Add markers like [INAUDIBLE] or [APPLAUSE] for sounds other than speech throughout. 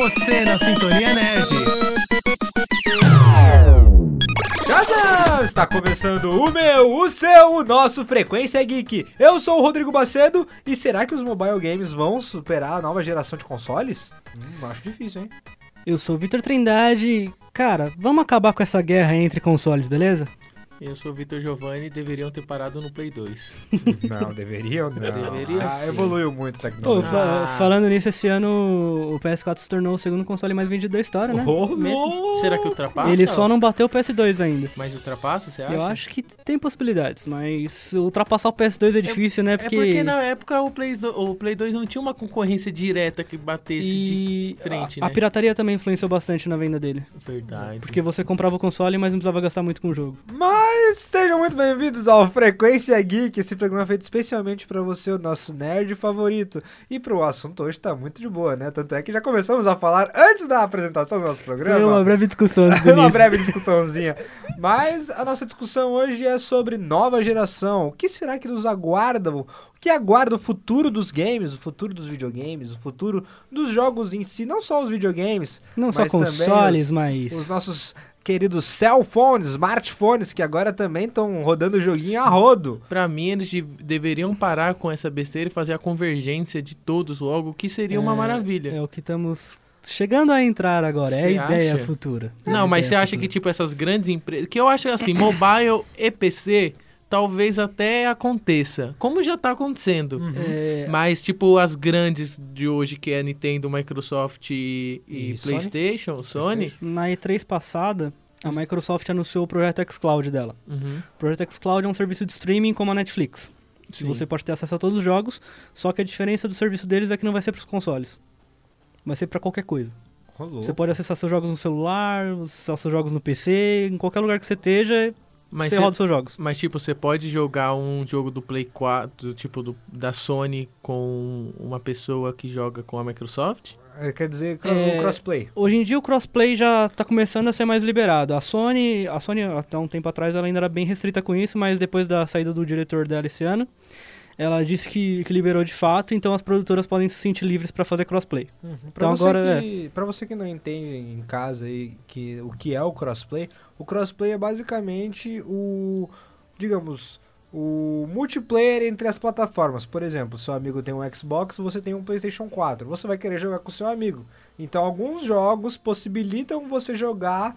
você na Sintonia Nerd. Está começando o meu, o seu, o nosso Frequência Geek. Eu sou o Rodrigo Bacedo e será que os mobile games vão superar a nova geração de consoles? Hum, acho difícil, hein? Eu sou o Vitor Trindade. Cara, vamos acabar com essa guerra entre consoles, beleza? Eu sou o Vitor Giovanni e deveriam ter parado no Play 2. Não, deveriam não. [LAUGHS] Deveria ah, sim. evoluiu muito a Pô, tecnologia. fa- Ah. falando nisso, esse ano o PS4 se tornou o segundo console mais vendido da história, né? Oh, Mesmo? Será que ultrapassa? Ele só não bateu o PS2 ainda. Mas ultrapassa, você acha? Eu acho que tem possibilidades, mas ultrapassar o PS2 é difícil, né? É Porque, porque na época o Play, o Play 2 não tinha uma concorrência direta que batesse e de frente, a, a né? pirataria também influenciou bastante na venda dele. Verdade. Porque você comprava o console, mas não precisava gastar muito com o jogo. Mas sejam muito bem-vindos ao Frequência Geek, esse programa feito especialmente pra você, o nosso nerd favorito. E pro assunto hoje tá muito de boa, né? Tanto é que já começamos a falar antes da apresentação do nosso programa. Foi uma breve discussão [LAUGHS] uma breve discussãozinha. Mas a nossa discussão hoje é sobre nova geração. O que será que nos aguarda? O que aguarda o futuro dos games, o futuro dos videogames, o futuro dos jogos em si, não só os videogames, Não só consoles, os- mas... os nossos queridos cell phones, smartphones, que agora também estão rodando joguinho a rodo. Pra mim, eles de- deveriam parar com essa besteira e fazer a convergência de todos logo, que seria uma É, maravilha. É o que estamos chegando a entrar agora. é Cê a ideia acha? futura. Não, É mas você acha que, tipo, essas grandes empresas. Que eu acho assim, mobile e PC, talvez até aconteça. Como já tá acontecendo. É, Mas, tipo, as grandes de hoje, que é Nintendo, Microsoft e, e E Sony? PlayStation, Sony. Na E3 passada, a Microsoft anunciou o projeto xCloud dela. Uhum, O projeto xCloud é um serviço de streaming como a Netflix. Sim. você pode ter acesso a todos os jogos, só que a diferença do serviço deles é que não vai ser para os consoles. Vai ser para qualquer coisa. Você pode acessar seus jogos no celular, acessar seus jogos no PC, em qualquer lugar que você esteja, Mas, você cê- roda os seus jogos. mas, tipo, você pode jogar um jogo do Play 4, tipo, do- da Sony com uma pessoa que joga com a Microsoft? É, Quer dizer, cross, É, o crossplay. Hoje em dia o crossplay já está começando a ser mais liberado. A Sony, a Sony até um tempo atrás ela ainda era bem restrita com isso, mas depois da saída do diretor dela esse ano, ela disse que, que liberou de fato, então as produtoras podem se sentir livres para fazer crossplay. Pra, Então você agora que, pra você que não entende em casa aí que, o que é o crossplay, o crossplay é basicamente o, digamos, o multiplayer entre as plataformas. Por exemplo, seu amigo tem um Xbox, você tem um PlayStation 4. Você vai querer jogar com seu amigo. Então, alguns jogos possibilitam você jogar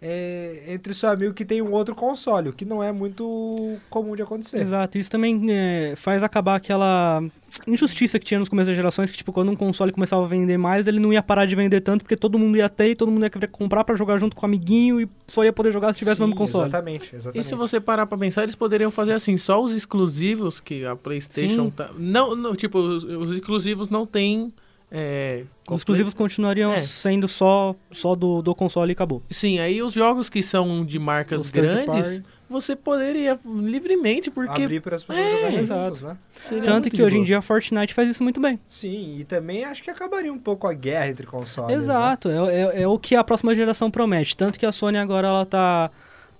é, entre seu amigo que tem um outro console, o que não é muito comum de acontecer. Exato, isso também é, faz acabar aquela injustiça que tinha nos começos das gerações, que tipo, quando um console começava a vender mais, ele não ia parar de vender tanto, porque todo mundo ia ter e todo mundo ia querer comprar pra jogar junto com o amiguinho e só ia poder jogar se tivesse o Sim, mesmo console. Exatamente, E exatamente. se você parar pra pensar, eles poderiam fazer assim, só os exclusivos que a PlayStation Sim. tá. Não, não tipo, os, os exclusivos não tem. É, Os exclusivos continuariam É. sendo só, só do, do console e acabou. Sim, aí os jogos que são de marcas Os grandes, você poderia livremente, porque. Abrir para as pessoas É, jogarem exato. juntos, né? seria Tanto que hoje em dia a Fortnite faz isso muito bem. Sim, e também acho que acabaria um pouco a guerra entre consoles. né? Exato, é, é, é o que a próxima geração promete. Tanto que a Sony agora ela tá,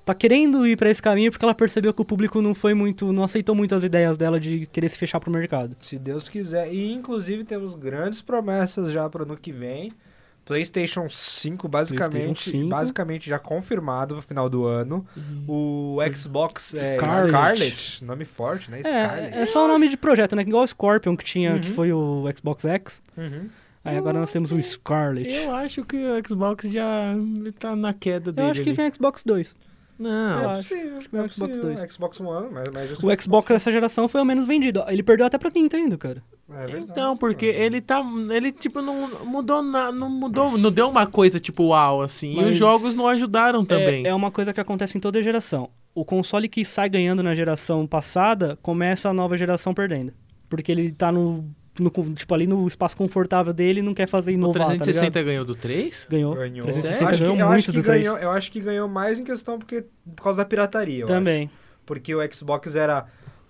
tá querendo ir pra esse caminho porque ela percebeu que o público não foi muito, não aceitou muito as ideias dela de querer se fechar pro mercado. Se Deus quiser. E inclusive temos grandes promessas já para ano que vem. PlayStation 5 basicamente, PlayStation 5. basicamente já confirmado pro final do ano. O Xbox é, Scarlet. Scarlet. nome forte, né? Scarlet. É, é só o nome de projeto, né? Igual o Scorpion que tinha, que Uhum. foi o Xbox X. Uhum. Aí agora nós temos o Scarlet. Eu acho que o Xbox já tá na queda Eu dele. acho que vem Xbox 2. Não, é eu acho. possível, acho que No é Xbox possível. 2. Xbox One, mas, mas justo O Xbox dessa geração foi o menos vendido. Ele perdeu até pra Nintendo, cara. É verdade. Então, porque ele tá. Ele, tipo, não mudou na, Não mudou. Não deu uma coisa, tipo, uau, assim. E Mas- os jogos não ajudaram também. É, é uma coisa que acontece em toda geração. O console que sai ganhando na geração passada, começa a nova geração perdendo. Porque ele tá no, no- tipo, ali no espaço confortável dele não quer fazer o inovar, tá 360 ligado? ganhou do 3? Ganhou. Ganhou. 360 Eu acho que- ganhou eu muito acho que do 3. ganhou, eu acho que ganhou mais em questão porque, por causa da pirataria. eu Também. porque o Xbox era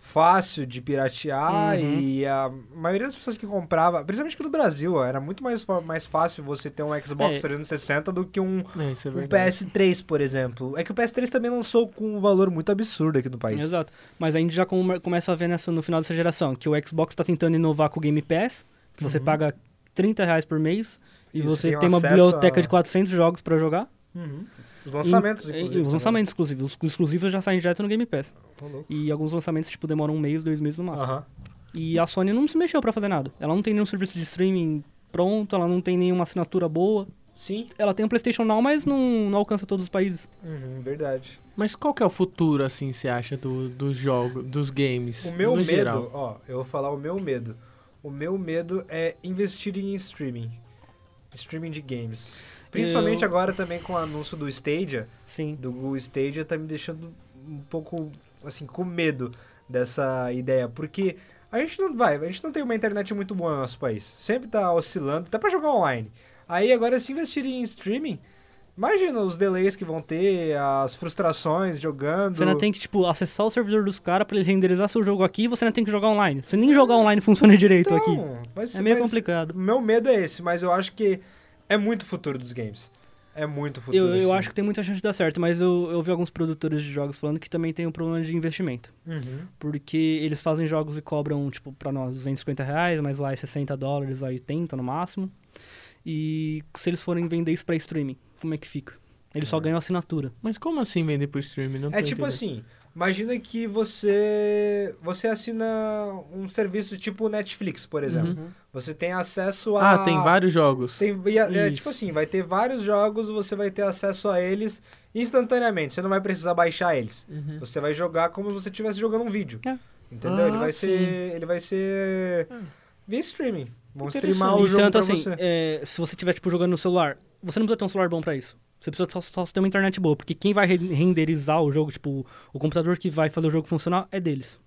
fácil de piratear Uhum. e a maioria das pessoas que comprava, principalmente aqui no Brasil, era muito mais, mais fácil você ter um Xbox É. 360 do que um, É, é um verdade. PS3, por exemplo. É que o PS3 também lançou com um valor muito absurdo aqui no país. Exato. Mas a gente já come- começa a ver nessa, no final dessa geração que o Xbox tá tentando inovar com o Game Pass, que você Uhum. paga 30 reais por mês E Isso, você tem tem uma biblioteca a- de 400 jogos pra jogar. Uhum. Os lançamentos, E- inclusive. E os lançamentos exclusivos. Os exclusivos já saem direto no Game Pass. Louco. E alguns lançamentos, tipo, demoram um mês, dois meses no máximo. Aham. E a Sony não se mexeu pra fazer nada. Ela não tem nenhum serviço de streaming pronto, ela não tem nenhuma assinatura boa. Sim. Ela tem o PlayStation Now, mas não, não alcança todos os países. Uhum, verdade. Mas qual que é o futuro, assim, você acha, do, dos jogos, dos games? O meu no medo, geral? ó, eu vou falar o meu medo. O meu medo é investir em streaming. Streaming de games. Principalmente Eu- agora também com o anúncio do Stadia, Sim. do Google Stadia, tá me deixando um pouco, assim, com medo dessa ideia. Porque a gente não vai, a gente não tem uma internet muito boa no nosso país. Sempre tá oscilando, até pra jogar online. Aí agora se investir em streaming, imagina os delays que vão ter, as frustrações jogando. Você ainda tem que, tipo, acessar o servidor dos caras pra ele renderizar seu jogo aqui e você ainda tem que jogar online. Você nem jogar online funciona direito aqui. Então, mas- É meio complicado. Meu medo é esse, mas eu acho que é muito futuro dos games. É muito futuro. Eu, eu assim. acho que tem muita chance de dar certo, mas eu, eu vi alguns produtores de jogos falando que também tem um problema de investimento. Uhum. Porque eles fazem jogos e cobram, tipo, pra nós 250 reais, mas lá é 60 dólares, aí 80 no máximo. E se eles forem vender isso pra streaming, como é que fica? Eles só ganham assinatura. Mas como assim vender por streaming? Não É tipo entendendo. assim, imagina que você você assina um serviço tipo Netflix, por exemplo. Uhum. Você tem acesso a Ah, tem vários jogos. tem e é, Isso. tipo assim, vai ter vários jogos, você vai ter acesso a eles instantaneamente. Você não vai precisar baixar eles. Uhum. Você vai jogar como se você estivesse jogando um vídeo. É. Entendeu? Ah, ele vai sim. ser ele vai ser Ah. via streaming. Vão streamar o e jogo tanto pra assim, você. é, se você tiver, tipo, jogando no celular, você não precisa ter um celular bom pra isso. Você precisa só, só ter uma internet boa, porque quem vai re- renderizar o jogo, tipo, o computador que vai fazer o jogo funcionar é deles.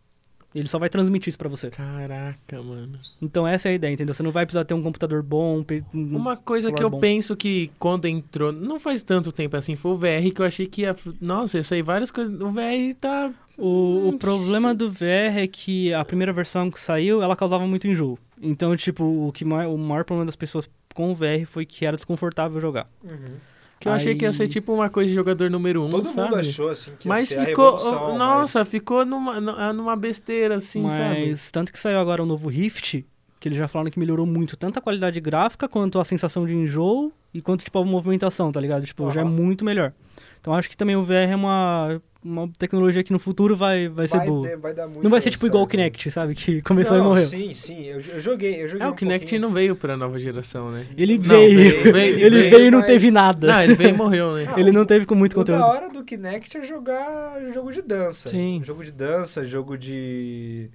Ele só vai transmitir isso pra você. Caraca, mano. Então essa é a ideia, entendeu? Você não vai precisar ter um computador bom, um um- Uma coisa que eu bom. penso que quando entrou, não faz tanto tempo assim, foi o VR que eu achei que ia. Nossa, isso aí várias coisas. O VR tá. O, o Hum, problema do VR é que a primeira versão que saiu, ela causava muito enjoo. Então, tipo, o, que o maior problema das pessoas com o VR foi que era desconfortável jogar. Uhum. Que eu achei que ia ser Aí- tipo uma coisa de jogador número um, Todo sabe? mundo achou assim que ia Mas ser a ficou. revolução, nossa, ficou numa, nu- numa besteira assim, sabe? Mas tanto que saiu agora o novo Rift, que eles já falaram que melhorou muito tanto a qualidade gráfica quanto a sensação de enjoo e quanto tipo a movimentação, tá ligado? Tipo, já é muito melhor. Então acho que também o VR é uma, uma tecnologia que no futuro vai, vai, mas ser vai, boa. ter- vai dar muito Não vai ser tipo igual o né? Kinect, sabe? Que [LAUGHS] começou não, e morreu. Sim, sim, eu, eu joguei, eu joguei É, um o Kinect pouquinho. não veio pra nova geração, né? Ele Não, veio, veio, veio, [LAUGHS] ele veio, veio e não mas- teve nada. Não, ele veio e morreu, né? Ah, [LAUGHS] ele não teve com muito O conteúdo. hora do Kinect é jogar jogo de dança. Sim. Jogo de dança, jogo de.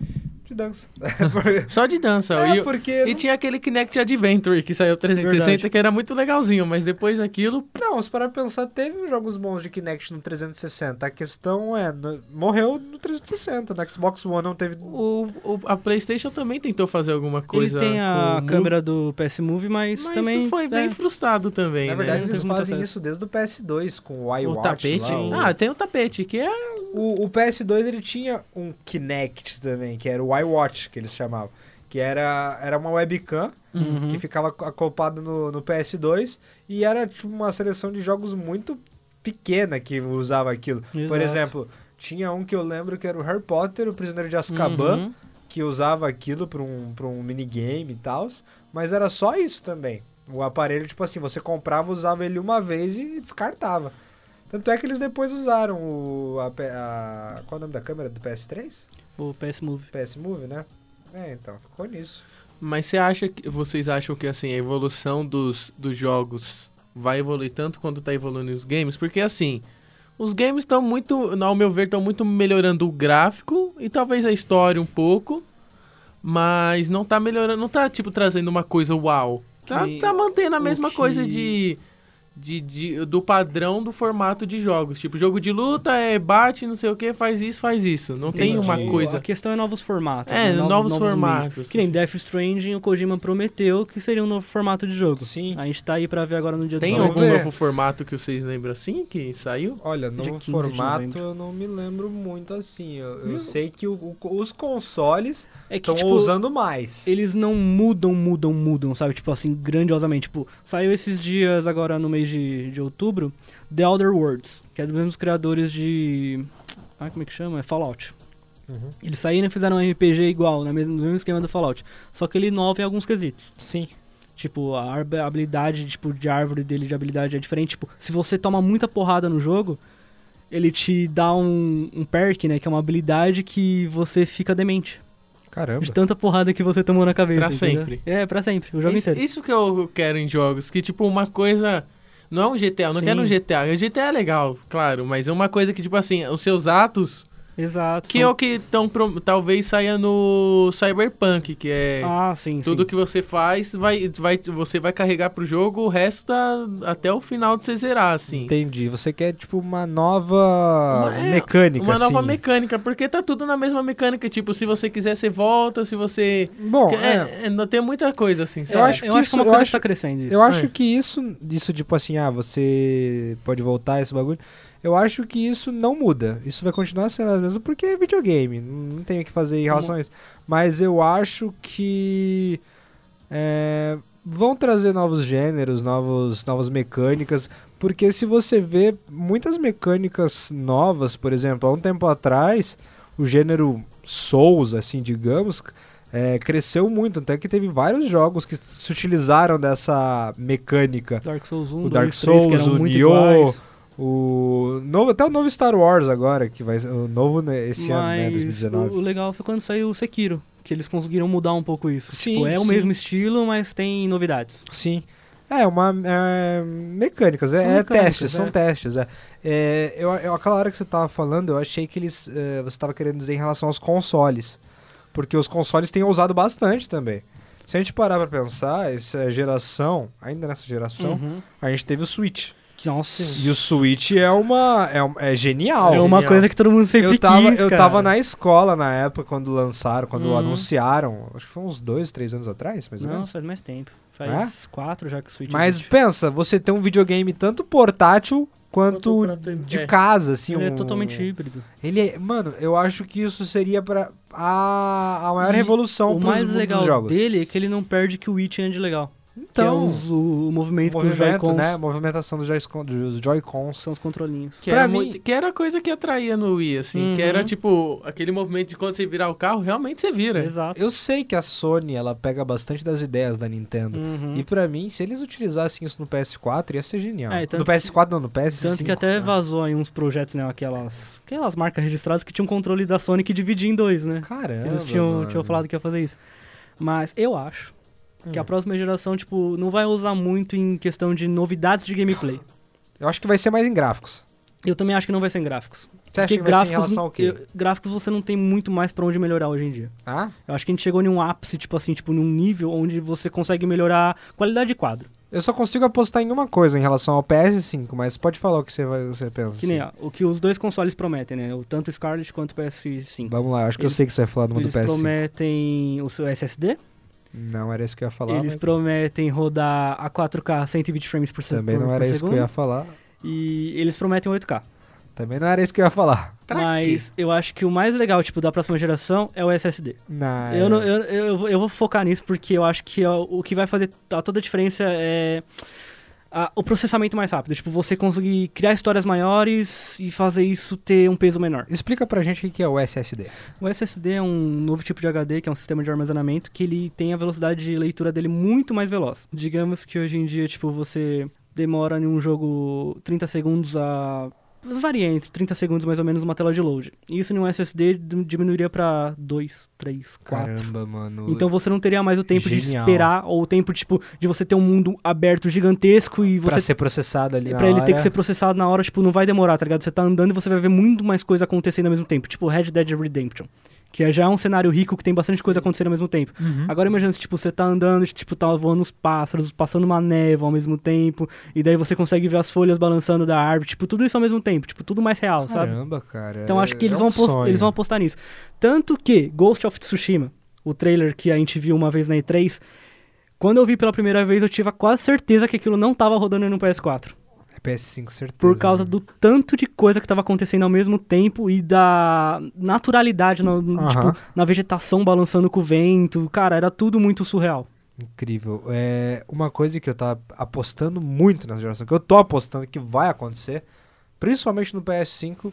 De dança. [LAUGHS] Só de dança. é, e, porque. e não- tinha aquele Kinect Adventure que saiu 360 Verdade. que era muito legalzinho, mas depois daquilo. Não, se parar pra pensar, teve jogos bons de Kinect no 360. A questão é, no- morreu no 360. No Xbox One não teve. O, o- a PlayStation também tentou fazer alguma coisa. ele tem com a Move, câmera do PS Move, mas, mas também foi é, bem frustrado também, Na né? verdade, não eles fazem isso desde o PS2, com o iWatch. O tapete? lá, o- Ah, tem o tapete, que é. O, o PS2 ele tinha um Kinect também, que era o iWatch, que eles chamavam. Que era, era uma webcam Uhum. que ficava acoplado no, no PS2 e era tipo uma seleção de jogos muito pequena que usava aquilo. Por Exato. exemplo, tinha um que eu lembro que era o Harry Potter, o Prisioneiro de Azkaban, Uhum. que usava aquilo para um, pra um minigame e tal, mas era só isso também. O aparelho, tipo assim, você comprava, usava ele uma vez e descartava. Tanto é que eles depois usaram o. A, a- qual é o nome da câmera do PS3? O PS Move. PS Move, né? É, então, ficou nisso. Mas você acha que. Vocês acham que assim, a evolução dos, dos jogos vai evoluir tanto quanto tá evoluindo os games? Porque assim, os games estão muito, ao meu ver, estão muito melhorando o gráfico e talvez a história um pouco. Mas não tá melhorando, não tá tipo trazendo uma coisa uau. Tá, Que- tá mantendo a mesma que- coisa de, de, de- do padrão do formato de jogos. Tipo, jogo de luta é bate, não sei o que, faz isso, faz isso. Não tem Entendi. uma O- coisa. A questão é novos formatos. É, né? novos meios. formatos. Que nem Death Stranding, o Kojima prometeu que seria um novo formato de jogo. Sim. A gente tá aí pra ver agora no dia Tem algum ver. novo formato que vocês lembram assim que saiu? Olha, Dia no 15 de formato eu não me lembro muito assim. Eu, eu sei que o- o- os consoles É que, estão tipo, usando mais. eles não mudam, mudam, mudam, sabe? Tipo assim, grandiosamente. Tipo, saiu esses dias agora no mês de, de outubro, The Elder Worlds, que é dos mesmos criadores de... Ah, como é que chama? É Fallout. Uhum. Eles saíram e fizeram um RPG igual, no mesmo, no mesmo esquema do Fallout. Só que ele inova em alguns quesitos. Sim. Tipo, a habilidade tipo, de árvore dele de habilidade é diferente. Tipo, se você toma muita porrada no jogo, ele te dá um, um perk, né? Que é uma habilidade que você fica demente. Caramba. De tanta porrada que você tomou na cabeça. Pra entendeu? sempre. É, pra sempre, o jogo isso, inteiro. isso que eu quero em jogos, que tipo, uma coisa. Não é um GTA, eu não Sim. quero um GTA. O GTA é legal, claro, mas é uma coisa que, tipo assim, os seus atos. Exato. Que é o que tão, pro- talvez saia no Cyberpunk, que é. Ah, sim, Tudo sim. que você faz, vai, vai, você vai carregar pro jogo, o resto tá até o final de você zerar, assim. Entendi. Você quer, tipo, uma nova Uma- é, mecânica, Uma nova assim. mecânica, porque tá tudo na mesma mecânica. Tipo, se você quiser, você volta, se você. Bom, Que- é, é, é, não tem muita coisa assim, Eu sabe? acho eu que acho que é uma isso- eu coisa acho- que tá crescendo isso. Eu acho É. que isso, isso tipo assim, ah, você pode voltar esse bagulho. Eu acho que isso não muda. Isso vai continuar sendo as mesmas porque é videogame. Não tem o que fazer em relação a isso. Mas eu acho que é, vão trazer novos gêneros, novos, novas mecânicas. Porque se você vê muitas mecânicas novas, por exemplo, há um tempo atrás, o gênero Souls, assim, digamos, é, cresceu muito. Até que teve vários jogos que se utilizaram dessa mecânica. Dark Souls 1, O 2, Dark 3, que Souls, eram o muito Nioh. O novo, até o novo Star Wars agora, que vai o novo né, esse ano, né, Mas 2019. o, o legal foi quando saiu o Sekiro, que eles conseguiram mudar um pouco isso. Sim, tipo, é o sim. mesmo estilo, mas tem novidades. Sim. É, uma. É, mecânicas, é, São é mecânicas, testes, são é. testes. É. É, eu, eu, aquela hora que você tava falando, eu achei que eles. é, você tava querendo dizer em relação aos consoles. Porque os consoles têm usado bastante também. Se a gente parar pra pensar, essa geração, ainda nessa geração, Uhum. a gente teve o Switch. Nossa. E o Switch é uma. É, é genial. É uma Genial. coisa que todo mundo sempre eu tava, quis, eu tava na escola na época quando lançaram, quando Uhum. anunciaram. Acho que foi uns dois, três anos atrás, mais ou Não, menos. faz mais tempo. Faz quatro já que o Switch Mas existe. pensa, você tem um videogame tanto portátil quanto de é. casa, assim. Ele é um- totalmente híbrido. Ele é, mano, eu acho que isso seria para a, a maior E revolução o pros mais legal dos jogos. dele é que ele não perde que o Wii tinha de legal. Que é então, os- o, o movimento com os movimento, Joy-Cons. né? Movimentação dos Joy-Cons. Dos Joy-Cons. São os controlinhos. Que Pra era, mim- muito- que era a coisa que atraía no Wii, assim. Uhum. Que era, tipo, aquele movimento de quando você virar o carro, realmente você vira. Exato. Eu sei que a Sony, ela pega bastante das ideias da Nintendo. Uhum. E pra mim, se eles utilizassem isso no PS4, ia ser genial. É, no PS4 não, no PS5. Tanto que até né? vazou aí uns projetos, né? Aquelas, aquelas marcas registradas que tinham controle da Sony que dividia em dois, né? Caramba, Eles tinham, mano. tinham falado que ia fazer isso. Mas eu acho que Hum. a próxima geração, tipo, não vai usar muito em questão de novidades de gameplay. Eu acho que vai ser mais em gráficos. Eu também acho que não vai ser em gráficos. Você acha que vai ser em gráficos, relação ao quê? gráficos você não tem muito mais pra onde melhorar hoje em dia. Ah? Eu acho que a gente chegou em um ápice, tipo assim, tipo, num nível onde você consegue melhorar qualidade de quadro. Eu só consigo apostar em uma coisa em relação ao PS5, mas pode falar o que você, vai, você pensa. Que nem assim. ó, o que os dois consoles prometem, né? O tanto o Scarlet quanto o PS5. Vamos lá, acho que Eles- eu sei que você vai falar do mundo do Eles PS5. prometem o seu SSD, Não era isso que eu ia falar. eles mas prometem rodar a 4K 120 frames por, se- Também não por era isso que eu segundo, ia falar. E eles prometem 8K. Também não era isso que eu ia falar. Pra Mas eu acho que o mais legal, tipo, da próxima geração é o SSD. Não, Eu, não- eu, eu, eu vou- eu vou focar nisso porque eu acho que é o o que vai fazer a- toda a diferença é a- o processamento mais rápido. Tipo, você conseguir criar histórias maiores e fazer isso ter um peso menor. Explica pra gente o que é o SSD. O SSD é um novo tipo de HD, que é um sistema de armazenamento, que ele tem a velocidade de leitura dele muito mais veloz. Digamos que hoje em dia, tipo, você demora em um jogo 30 segundos a... Varia entre 30 segundos mais ou menos uma tela de load. Isso em um SSD diminuiria pra 2, 3, 4. Caramba, mano. Então você não teria mais o tempo de Genial. esperar, ou o tempo, tipo, de você ter um mundo aberto gigantesco e pra você ser processado ali na Pra ele ter hora. que ser processado na hora, tipo, não vai demorar, tá ligado? Você tá andando e você vai ver muito mais coisa acontecendo ao mesmo tempo. Tipo, Red Dead Redemption. Que já é um cenário rico que tem bastante coisa acontecendo ao mesmo tempo. Uhum. Agora imagina se, tipo, você tá andando, tipo, tá voando os pássaros, passando uma névoa ao mesmo tempo, e daí você consegue ver as folhas balançando da árvore, tipo, tudo isso ao mesmo tempo, tipo, tudo mais real, sabe? Caramba, cara. Então acho que é eles, um vão eles vão apostar nisso. Tanto que Ghost of Tsushima, o trailer que a gente viu uma vez na E3, quando eu vi pela primeira vez, eu tive quase certeza que aquilo não tava rodando no PS4. É PS5, certeza. Por causa né? do tanto de coisa que tava acontecendo ao mesmo tempo e da naturalidade Aham. tipo, na vegetação balançando com o vento. Cara, era tudo muito surreal. Incrível. É uma coisa que eu tava apostando muito nessa geração, que eu tô apostando que vai acontecer, principalmente no PS5,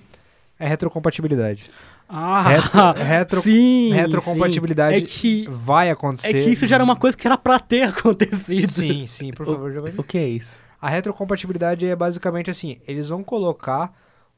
é retrocompatibilidade. Ah, Retro- [LAUGHS] retro- sim, retrocompatibilidade sim. É que, vai é acontecer. que isso já era uma coisa que era pra ter [LAUGHS] acontecido. Sim, sim, por favor, Giovanni. O que é isso? A retrocompatibilidade é basicamente assim, eles vão colocar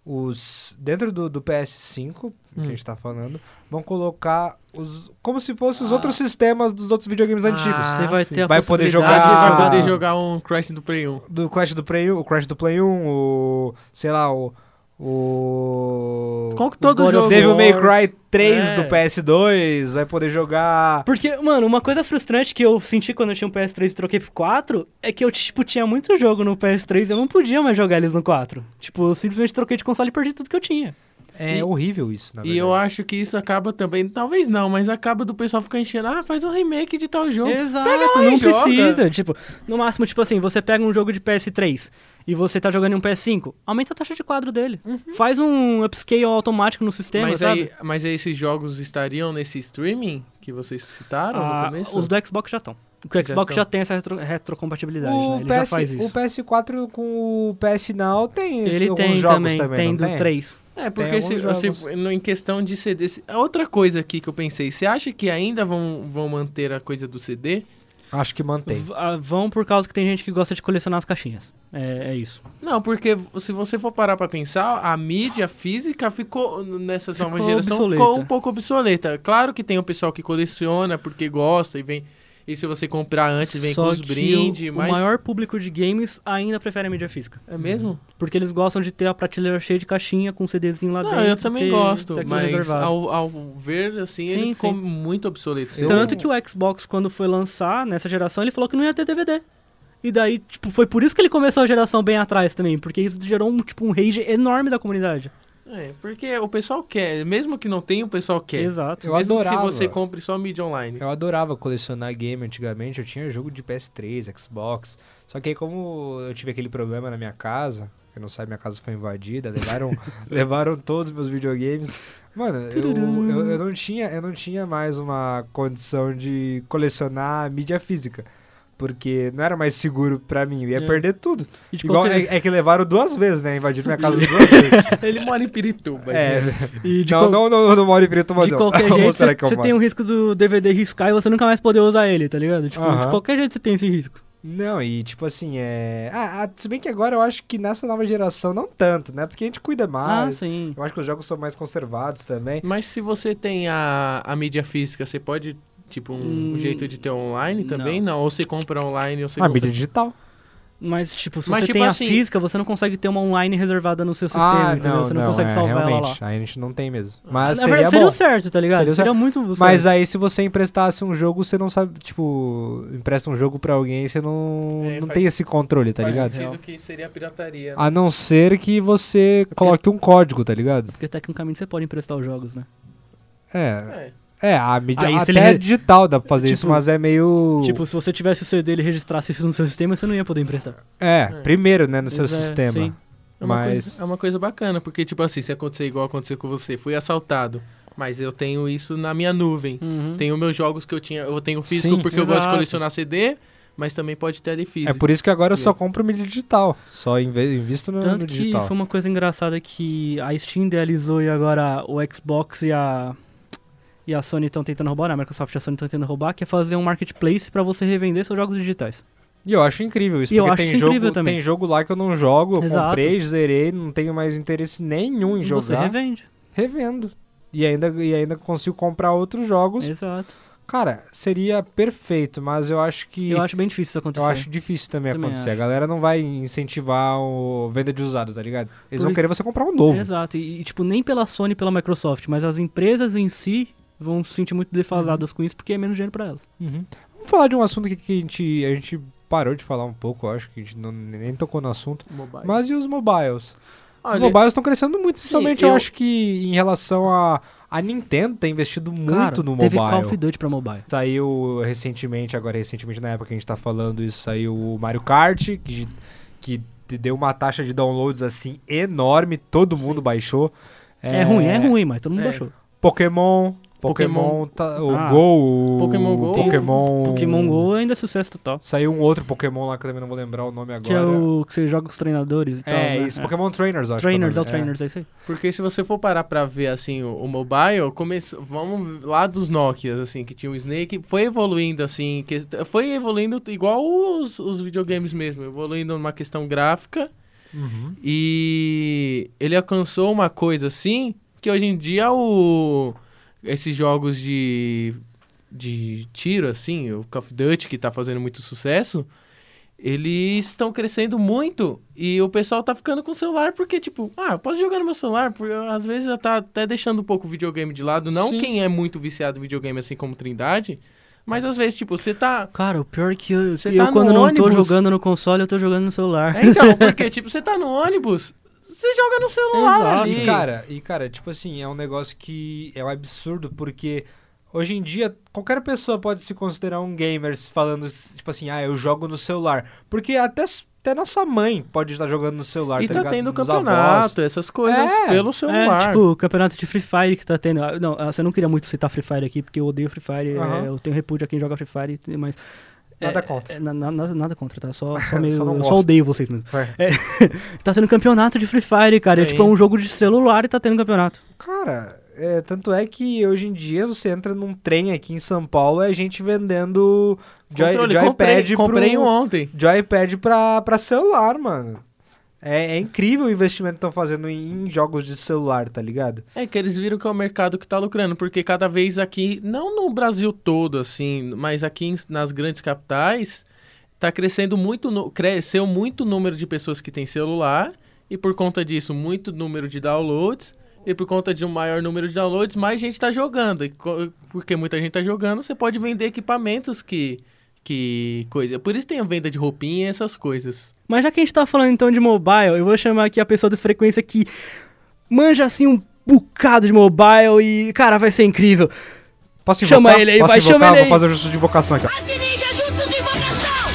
os dentro do, do PS5 que a Hum. gente tá falando, vão colocar os como se fossem os Ah. outros sistemas dos outros videogames antigos. Você vai sim. ter a Vai poder Ah, você vai jogar- poder jogar um Crash do Play 1. Do Clash do Play 1, o Crash do Play 1, o sei lá, o o Qual que todo jogo? Devil May Wars. Cry 3 É. do PS2, vai poder jogar Porque, mano, uma coisa frustrante que eu senti quando eu tinha um PS3 e troquei pro 4 é que eu, tipo, tinha muito jogo no PS3 e eu não podia mais jogar eles no 4. Tipo, eu simplesmente troquei de console e perdi tudo que eu tinha. É E- horrível isso, na E verdade. eu acho que isso acaba também, talvez não, mas acaba do pessoal ficar enchendo, ah, faz um remake de tal jogo. Exato, Pega lá não e precisa. Tipo, no máximo, tipo assim, você pega um jogo de PS3 e você tá jogando em um PS5, aumenta a taxa de quadro dele. Faz um upscale automático no sistema, mas, sabe? aí, mas aí esses jogos estariam nesse streaming que vocês citaram Ah, no começo? os do Xbox já estão. O Já Xbox já tem essa retro- retrocompatibilidade, né? O, Ele já PS, faz o isso. PS4 com o PS Now tem Ele alguns tem jogos também, também, tem do tem? 3. É, porque se, se- no- em questão de CD... se- Outra coisa aqui que eu pensei, você acha que ainda vão, vão manter a coisa do CD? Acho que mantém. V- ah, Vão por causa que tem gente que gosta de colecionar as caixinhas. É, é isso. Não, porque se você for parar pra pensar, a mídia física ficou, nessa nova Ficou geração, obsoleta. ficou um pouco obsoleta. Claro que tem o pessoal que coleciona porque gosta e vem... E se você comprar antes, vem Só com os brindes, o, mas... o maior público de games ainda prefere a mídia física. É mesmo? Porque eles gostam de ter a prateleira cheia de caixinha com CDzinho lá Não, dentro. eu também ter- gosto, ter mas reservado. ao, ao ver, assim, Sim, ele ficou sim. muito obsoleto. Eu- Tanto que o Xbox, quando foi lançar nessa geração, ele falou que não ia ter DVD. E daí, tipo, foi por isso que ele começou a geração bem atrás também, porque isso gerou um, tipo, um rage enorme da comunidade. É, porque o pessoal quer, mesmo que não tenha, o pessoal quer. Exato. Eu mesmo adorava. que você compre só mídia online. Eu adorava colecionar game antigamente, eu tinha jogo de PS3, Xbox. Só que aí como eu tive aquele problema na minha casa, que não sabe, minha casa foi invadida, levaram, [LAUGHS] levaram todos os meus videogames. Mano, eu, eu, eu não tinha, eu não tinha mais uma condição de colecionar mídia física. Porque não era mais seguro pra mim, eu ia É. perder tudo. E de Igual, qualquer- é, é que levaram duas vezes, né? Invadiram minha casa duas [LAUGHS] vezes. Ele mora em Pirituba. É, e de não, qual- não, não, não moro em Pirituba, de não. qualquer [LAUGHS] Ou jeito, você tem um risco do DVD riscar e você nunca mais poder usar ele, tá ligado? Tipo, de Aham. qualquer jeito você tem esse risco. Não, e tipo assim, é. Ah, ah, se bem que agora eu acho que nessa nova geração não tanto, né? Porque a gente cuida ah, mais. sim. eu acho que os jogos são mais conservados também. Mas se você tem a, a mídia física, você pode, tipo, um Hum, jeito de ter online também? Não. Ou você compra online ou você a consegue- mídia digital. Mas, tipo, se Mas, você tipo tem assim- a física, você não consegue ter uma online reservada no seu sistema, entendeu? Você não, consegue é, salvar ela lá. realmente. Aí a gente não tem mesmo. Mas Na seria verdade, seria bom. o certo, tá ligado? Seria Seria, muito o Mas certo. aí se você emprestasse um jogo, você não sabe, tipo, empresta um jogo pra alguém, você não, É, não faz- tem esse controle, tá Faz ligado? sentido que seria pirataria. né? A não ser que você coloque um código, tá ligado? Porque tecnicamente você pode emprestar os jogos, né? É. É. É, a mídia Aí se até ele é digital dá pra fazer isso, Tipo- mas é meio. Tipo, se você tivesse o CD e registrasse isso no seu sistema, você não ia poder emprestar. É, primeiro, né, no seu é, sistema. sim. É uma, Mas- coisa, é uma coisa bacana, porque, tipo assim, se acontecer igual aconteceu com você, fui assaltado, mas eu tenho isso na minha nuvem. Uhum. Tenho meus jogos que eu tinha, eu tenho físico Sim, porque eu gosto de exato. colecionar CD, mas também pode ter ali físico. É por isso que agora eu só compro mídia digital. Só invisto no, no Tanto que digital. foi uma coisa engraçada que a Steam idealizou e agora o Xbox e a e a Sony estão tentando roubar, né? a Microsoft e a Sony estão tentando roubar, que é fazer um marketplace pra você revender seus jogos digitais. E eu acho incrível isso, E eu porque acho tem, jogo, também. tem jogo lá que eu não jogo, eu Exato. comprei, zerei, não tenho mais interesse nenhum em E você jogar. revende. Revendo. E ainda, e ainda consigo comprar outros jogos. Exato. Cara, seria perfeito, mas eu acho que. Eu acho bem difícil isso acontecer. eu acho difícil também, Também acontecer. acho. A galera não vai incentivar o venda de usados, tá ligado? Eles vão Por- querer você comprar um novo. Exato. E, e, tipo, nem pela Sony e pela Microsoft, mas as empresas em si vão se sentir muito defasadas com isso porque é menos dinheiro pra elas. Uhum. Vamos falar de um assunto aqui que a gente, a gente parou de falar um pouco, acho que a gente não, nem tocou no assunto. Mobile. Mas e os mobiles? Olha, os mobiles estão crescendo muito, Sim, principalmente eu... eu- acho que em relação a. A Nintendo tem investido muito Cara, no teve mobile. Call of Duty pra mobile. Saiu recentemente, agora recentemente na época que a gente tá falando isso, saiu o Mario Kart, que, que deu uma taxa de downloads assim enorme, todo mundo baixou. É, ruim, é ruim, mas todo mundo É. baixou. Pokémon Pokémon, tá- o Ah, Go, Pokémon Go. Pokémon... Pokémon GO ainda é sucesso total. Saiu um outro Pokémon lá que eu também não vou lembrar o nome agora. Que é o que você joga com os treinadores e tal. É, né? isso, Pokémon Trainers, acho. que Trainers, é o nome. Trainers, é isso aí. Porque se você for parar pra ver, assim, o, o mobile, começou, vamos lá dos Nokia, assim, que tinha o Snake, foi evoluindo, assim, que, foi evoluindo igual os, os videogames mesmo, evoluindo numa questão gráfica, Uhum. e ele alcançou uma coisa, assim, que hoje em dia o, esses jogos de, de tiro, assim, o Call of Duty, que tá fazendo muito sucesso, eles estão crescendo muito e o pessoal tá ficando com o celular porque, tipo, ah, eu posso jogar no meu celular, porque às vezes já tá até deixando um pouco o videogame de lado. Não Sim. quem é muito viciado em videogame, assim como Trindade, mas às vezes, tipo, você tá. Cara, o pior é que eu, Você que tá eu quando no não tô ônibus. jogando no console, eu tô jogando no celular. É, então, [LAUGHS] porque, tipo, você tá no ônibus, você joga no celular Exato. ali. E cara, e cara, tipo assim, é um negócio que é um absurdo porque hoje em dia qualquer pessoa pode se considerar um gamer falando tipo assim, ah, eu jogo no celular, porque até até nossa mãe pode estar jogando no celular, e tá tá ligado? tendo Dos campeonato, essas coisas É. pelo É, celular. tipo, o campeonato de Free Fire que tá tendo. ah, Não, ah, você não queria muito citar Free Fire aqui, porque eu odeio Free Fire. Aham. é, eu tenho repúdio a quem joga Free Fire, mas. Nada é, contra. é, na- na- nada, nada contra, tá? Só, só [LAUGHS] meio. Só eu só odeio vocês mesmo. É. [LAUGHS] Tá tendo campeonato de Free Fire, cara. É tipo é um jogo de celular e tá tendo campeonato. Cara, é, tanto é que hoje em dia você entra num trem aqui em São Paulo é gente vendendo joy, Controle, joypad comprei, comprei pro, um ontem. joypad pra, pra celular, mano. É, é incrível o investimento que estão fazendo em, jogos de celular, tá ligado? É que eles viram que é o mercado que tá lucrando, porque cada vez aqui, não no Brasil todo, assim, mas aqui nas grandes capitais, tá crescendo muito, cresceu muito o número de pessoas que têm celular, e por conta disso, muito número de downloads, e por conta de um maior número de downloads, mais gente tá jogando. E porque muita gente tá jogando, você pode vender equipamentos que. que coisa. Por isso tem a venda de roupinha e essas coisas. Mas já que a gente tá falando então de mobile, eu vou chamar aqui a pessoa de frequência que manja assim um bocado de mobile e, cara, vai ser incrível. Posso Chama invocar? ele aí, Posso vai, invocar? chama ele Vou aí. fazer o justo de invocação aqui. de invocação!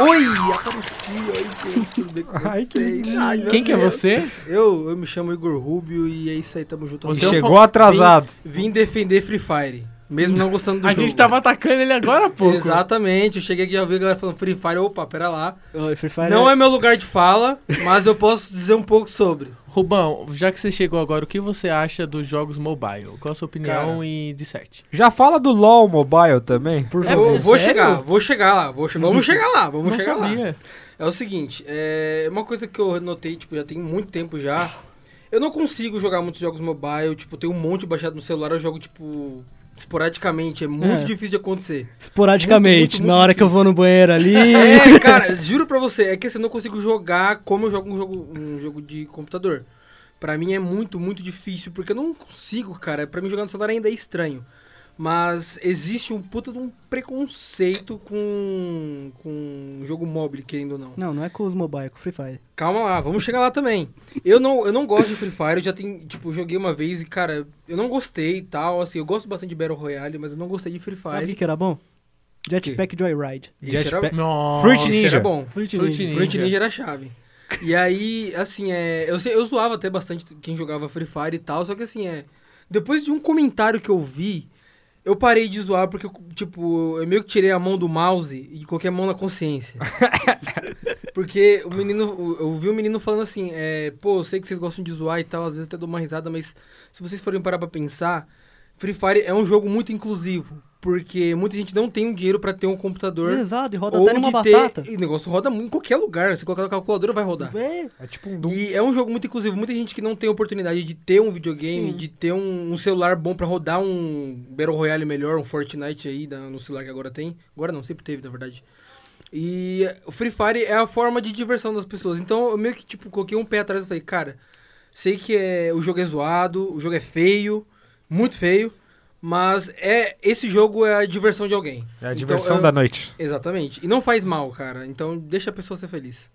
Oi, apareci, oi gente, tudo bem com [LAUGHS] Ai, que vocês? lindinho. Ai, Quem que é você? Eu, eu me chamo Igor Rubio e é isso aí, tamo junto. Você Chegou atrasado. Vim, vim defender Free Fire, mesmo não gostando do A jogo. gente tava atacando ele agora há pouco. Exatamente, eu cheguei aqui e já vi a galera falando Free Fire, opa, pera lá. Oi, Free Fire Não é meu lugar de fala, mas eu posso dizer um pouco sobre. Rubão, já que você chegou agora, o que você acha dos jogos mobile? Qual a sua opinião Cara. e disserte? Já fala do LoL Mobile também? Por É, favor. Eu vou sério? chegar, vou chegar lá, vou che- vamos chegar lá, vamos Não chegar lá. sabia. É o seguinte, é uma coisa que eu notei, tipo, já tem muito tempo já. Eu não consigo jogar muitos jogos mobile, tipo, tem um monte baixado no celular, eu jogo, tipo, esporadicamente, é muito É. difícil de acontecer. Esporadicamente, Muito, muito, na muito hora que eu vou no banheiro ali. É, [LAUGHS] cara, juro pra você, é que assim, eu não consigo jogar como eu jogo um jogo, um jogo de computador. Pra mim é muito, muito difícil, porque eu não consigo, cara. Pra mim jogar no celular ainda é estranho. Mas existe um puta de um preconceito com, com jogo mobile, querendo ou não. Não, não é com os mobile, é com Free Fire. Calma lá, vamos chegar lá também. Eu não, eu não gosto de Free Fire, eu já tenho, tipo, joguei uma vez e, cara, eu não gostei e tal, assim, eu gosto bastante de Battle Royale, mas eu não gostei de Free Sabe o que, Fire. que era bom? Jetpack Joyride. Era, Jetpack- Nossa. Fruit Ninja. era bom. Fruit Fruit Ninja. Ninja. Fruit Ninja era a chave. E aí, assim, é, eu, sei- eu zoava até bastante quem jogava Free Fire e tal, só que assim, é. Depois de um comentário que eu vi, eu parei de zoar porque, eu, tipo, eu meio que tirei a mão do mouse e coloquei a mão na consciência. [LAUGHS] porque o menino, eu vi o menino falando assim, é, pô, eu sei que vocês gostam de zoar e tal, às vezes até dou uma risada, mas se vocês forem parar pra pensar, Free Fire é um jogo muito inclusivo. Porque muita gente não tem o dinheiro pra ter um computador. Exato, e roda ou até numa de ter- batata. E o negócio roda muito em qualquer lugar. Se colocar na calculadora, vai rodar. É, É tipo um. E é um jogo muito inclusivo. Muita gente que não tem oportunidade de ter um videogame, Sim. de ter um, um celular bom pra rodar um Battle Royale melhor, um Fortnite aí da- no celular que agora tem. Agora não, sempre teve, na verdade. E o Free Fire é a forma de diversão das pessoas. Então eu meio que, tipo, coloquei um pé atrás e falei, cara, sei que é, o jogo é zoado, o jogo é feio, muito feio, mas é esse jogo é a diversão de alguém. É a Então, diversão eu- da noite. Exatamente. E não faz mal, cara. Então deixa a pessoa ser feliz.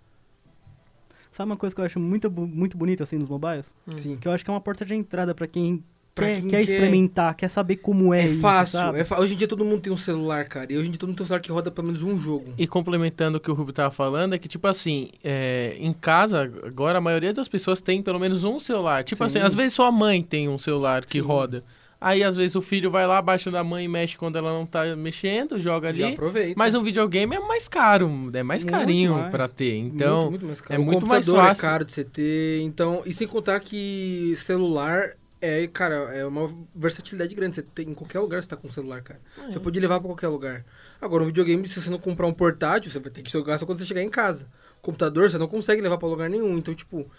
Sabe uma coisa que eu acho muito, muito bonita assim nos mobiles? Sim. Que eu acho que é uma porta de entrada pra quem Pra quer, quem quer experimentar, quer saber como é, É isso, fácil. sabe? é fa- Hoje em dia todo mundo tem um celular, cara. E hoje em dia todo mundo tem um celular que roda pelo menos um jogo. E complementando o que o Rubio tava falando, é que, tipo assim, é, em casa, agora a maioria das pessoas tem pelo menos um celular. Tipo Sim. assim, às vezes só a mãe tem um celular que Sim. roda. Aí, às vezes, o filho vai lá, baixa da mãe e mexe quando ela não tá mexendo, joga Já ali. aproveita. Mas um videogame é mais caro, é mais Muito carinho mais. pra ter. Então, muito, muito mais caro. é o muito mais computador é fácil. caro de você ter. Então, e sem contar que celular é, cara, é uma versatilidade grande. Você tem em qualquer lugar você tá com celular, cara. É. Você pode levar pra qualquer lugar. Agora, um videogame, se você não comprar um portátil, você vai ter que jogar só quando você chegar em casa. Computador, você não consegue levar pra lugar nenhum. Então, tipo,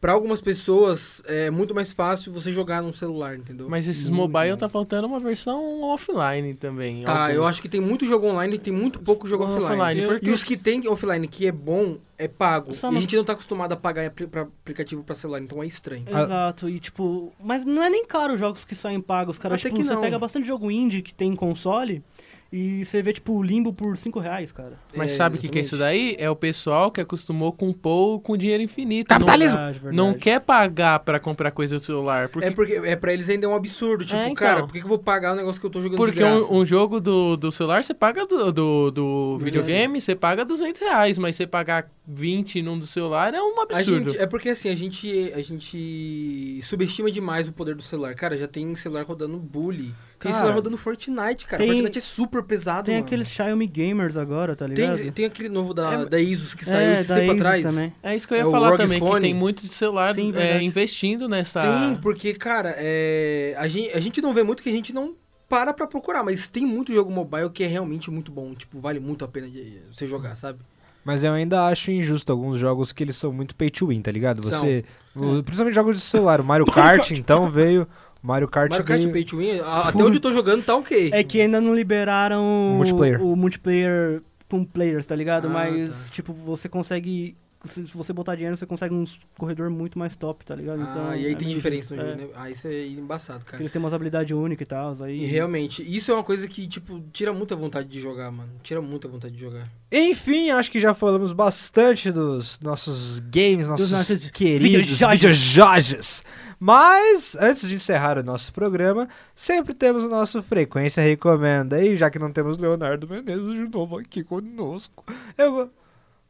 pra algumas pessoas é muito mais fácil você jogar num celular, entendeu? mas esses Muito mobile mais. tá faltando uma versão offline também. Tá, Algum- eu acho que tem muito jogo online e tem muito pouco jogo offline. Offline, Eu- porque- E os que tem offline que é bom, é pago. Só E não- a gente não tá acostumado a pagar pra aplicativo pra celular, então é estranho. Exato, e tipo, mas não é nem caro os jogos que saem pagos, cara. Até tipo, que você não. pega bastante jogo indie que tem console e você vê, tipo, o Limbo por 5 reais, cara. Mas É, sabe o que, que é isso daí? É o pessoal que acostumou com pôr com dinheiro infinito. Capitalismo! Verdade, Não, não verdade. quer pagar pra comprar coisa do celular. Porque É porque é pra eles ainda é um absurdo. Tipo, É, então. cara, por que, que eu vou pagar um negócio que eu tô jogando Porque um, um jogo do, do celular você paga do, do, do videogame, você paga 200 reais, mas você pagar 20 num do celular é um A absurdo. gente, é porque assim, a gente, a gente subestima demais o poder do celular. Cara, já tem celular rodando Bully. Cara, celular rodando Fortnite, cara. tem- Fortnite é super pesado, Tem mano. aqueles Xiaomi Gamers agora, tá ligado? Tem, tem aquele novo da, É, da Isus que saiu é, esse tempo Asus atrás. também. É isso que eu É ia o falar também, que Phone. tem muitos celular Sim, é, investindo nessa... Tem, porque, cara, é, a, gente, a gente não vê muito que a gente não para pra procurar, mas tem muito jogo mobile que é realmente muito bom. Tipo, vale muito a pena de você jogar, sabe? Mas eu ainda acho injusto alguns jogos que eles são muito pay to win, tá ligado? Você. o- principalmente jogos de celular. O Mario [LAUGHS] Kart, então, veio. Mario Kart Mario Kart. Pay to Win, a- [LAUGHS] até onde eu tô jogando tá ok. É que ainda não liberaram o Multiplayer. o multiplayer com players, tá ligado? Ah, Mas, tá. tipo, você consegue. Se você botar dinheiro, você consegue um corredor muito mais top, tá ligado? ah, e aí é tem diferença no difícil, jogo, né? Ah, isso é embaçado, Porque cara. eles têm umas habilidades únicas e tal. Aí... E realmente, isso é uma coisa que, tipo, tira muita vontade de jogar, mano. Tira muita vontade de jogar. Enfim, acho que já falamos bastante dos nossos games, nossos, nossos queridos videojogos. Mas, antes de encerrar o nosso programa, sempre temos o nosso Frequência Recomenda. E já que não temos Leonardo Menezes de novo aqui conosco, eu...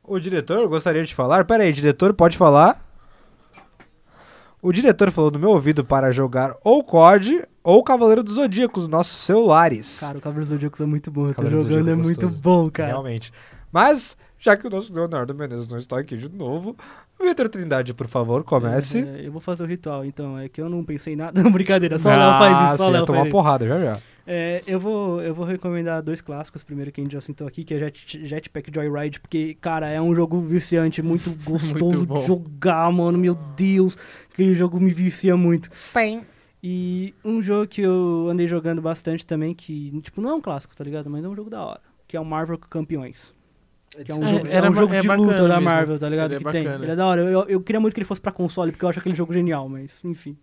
O diretor gostaria de falar? Pera aí, diretor, pode falar? O diretor falou no meu ouvido para jogar ou COD ou Cavaleiro dos Zodíacos nos nossos celulares. Cara, o Cavaleiro dos Zodíacos é muito bom. Eu tô Cavaleiro jogando, é muito gostoso. bom, cara. Realmente. Mas, já que o nosso Leonardo Menezes não está aqui de novo, Vitor Trindade, por favor, comece. É, eu vou fazer o ritual, então. É que eu não pensei em nada. [LAUGHS] Não, brincadeira. Só o Léo Ah, faz isso. Só Léo tomar porrada já já. É, eu, vou, eu vou recomendar dois clássicos. Primeiro que a gente já sentou aqui, que é Jet, Jetpack Joyride. Porque, cara, é um jogo viciante, muito [LAUGHS] gostoso bom. de jogar, mano. Meu Deus. Aquele jogo me vicia muito. Sim. E um jogo que eu andei jogando bastante também, que, tipo, não é um clássico, tá ligado? Mas é um jogo da hora. Que é o Marvel Campeões. Que é um É, jogo, é era um jogo é de luta da mesmo. Marvel, tá ligado? Ele é que tem. Ele é da hora. Eu, eu, eu queria muito que ele fosse pra console, porque eu acho aquele jogo genial, mas, enfim.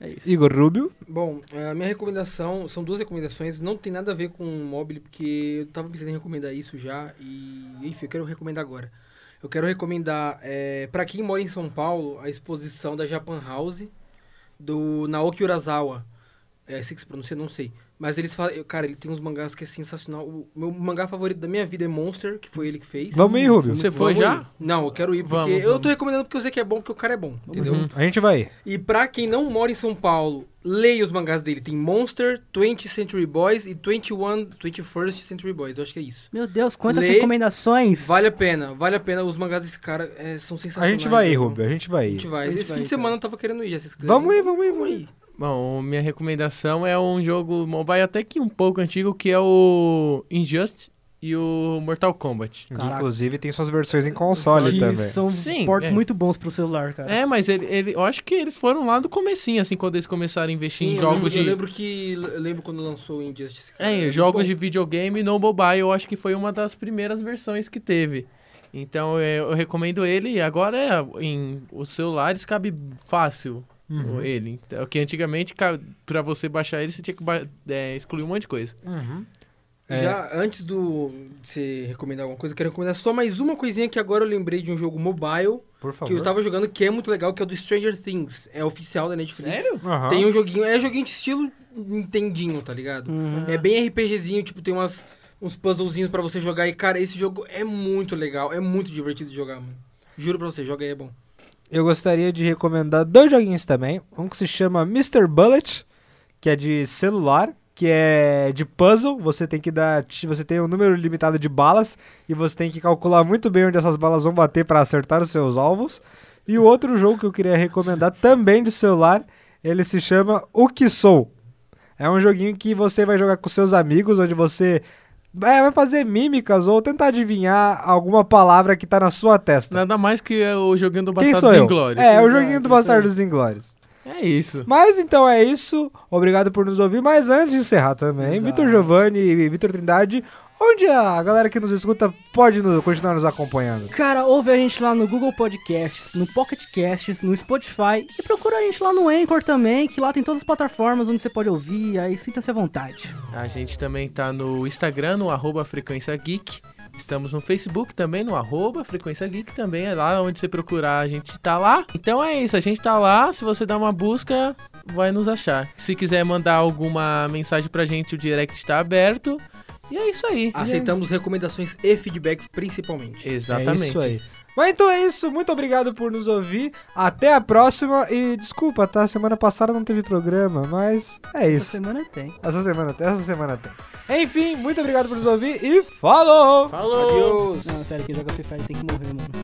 É isso. Igor Rubio. Bom, a minha recomendação, são duas recomendações, não tem nada a ver com mobile, porque eu tava pensando em recomendar isso já, e enfim, eu quero recomendar agora. Eu quero recomendar, é, para quem mora em São Paulo, a exposição da Japan House, do Naoki Urasawa. É assim que se pronuncia, não sei. Mas eles falam, cara, ele tem uns mangás que é sensacional. O meu mangá favorito da minha vida é Monster, que foi ele que fez. Vamos aí, Rubio. Você foi já? ir. Não, eu quero ir porque Vamos, eu tô recomendando porque eu sei que é bom, porque o cara é bom, entendeu? Uhum. A gente vai. E pra quem não mora em São Paulo, leia os mangás dele. Tem Monster, 20th Century Boys e 21, 21st Century Boys. Eu acho que é isso. Meu Deus, quantas Lê- recomendações! Vale a pena, vale a pena. Os mangás desse cara é, são A sensacionais. gente vai aí, viu? Rubio. A gente vai A aí. gente vai. A gente Esse vai, fim de cara. semana eu tava querendo ir, já se vocês quiserem. Vamos aí, vamos aí, Vamos aí. Bom, minha recomendação é um jogo mobile até que um pouco antigo, que é o Injustice e o Mortal Kombat. Caraca. Inclusive tem suas versões em console Que também. São Sim, portos é. muito bons pro celular, cara. É, mas ele, ele, eu acho que eles foram lá do comecinho, assim, quando eles começaram a investir Sim, em eu jogos lembro, de... Eu lembro que... Eu lembro quando lançou o Injustice. cara. É, jogos bom. de videogame no mobile, eu acho que foi uma das primeiras versões que teve. Então é, eu recomendo ele. e Agora é, em os celulares cabe fácil Uhum. ele. Então, que antigamente pra você baixar ele você tinha que é, excluir um monte de coisa. Uhum. É. Já antes do de você recomendar alguma coisa, eu quero recomendar só mais uma coisinha que agora eu lembrei de um jogo mobile por favor. que eu estava jogando, que é muito legal, que é o do Stranger Things. É oficial da Netflix. Sério? Aham. Tem um joguinho, é joguinho de estilo Nintendinho, tá ligado? Uhum. É bem RPGzinho, tipo, tem umas, uns puzzlezinhos pra você jogar. E, cara, esse jogo é muito legal, é muito divertido de jogar, mano. Juro pra você, joga aí, é bom. Eu gostaria de recomendar dois joguinhos também. Um que se chama Mr. Bullet, que é de celular, que é de puzzle. Você tem que dar. Você tem um número limitado de balas e você tem que calcular muito bem onde essas balas vão bater para acertar os seus alvos. E o outro jogo que eu queria recomendar também de celular, ele se chama O Que Sou. É um joguinho que você vai jogar com seus amigos, onde você é, vai fazer mímicas ou tentar adivinhar alguma palavra que tá na sua testa. Nada mais que é o joguinho do Bastardos? Inglórios. É, o joguinho do. Bastardos Inglórios. É isso. Mas então é isso. Obrigado por nos ouvir. Mas antes de encerrar também. Vitor Giovanni e Vitor Trindade, onde a galera que nos escuta pode no- continuar nos acompanhando? Cara, ouve a gente lá no Google Podcasts, no Pocket Casts, no Spotify e procura a gente lá no Anchor também, que lá tem todas as plataformas onde você pode ouvir, aí sinta-se à vontade. A gente também tá no Instagram, no arroba Frequência Geek. Estamos no Facebook também, no arroba Frequência Geek também. É lá onde você procurar, a gente tá lá. Então é isso, a gente tá lá. Se você dar uma busca, vai nos achar. Se quiser mandar alguma mensagem pra gente, o direct tá aberto. E é isso aí. Aceitamos recomendações e feedbacks, principalmente. Exatamente. É isso aí. Mas então é isso. Muito obrigado por nos ouvir. Até a próxima. E desculpa, tá? Semana passada não teve programa, mas é Essa isso. semana tem. Essa semana tem. Essa semana tem. Enfim, muito obrigado por nos ouvir e falou! Falou! Adeus. Não, sério, quem joga Free Fire tem que morrer, mano.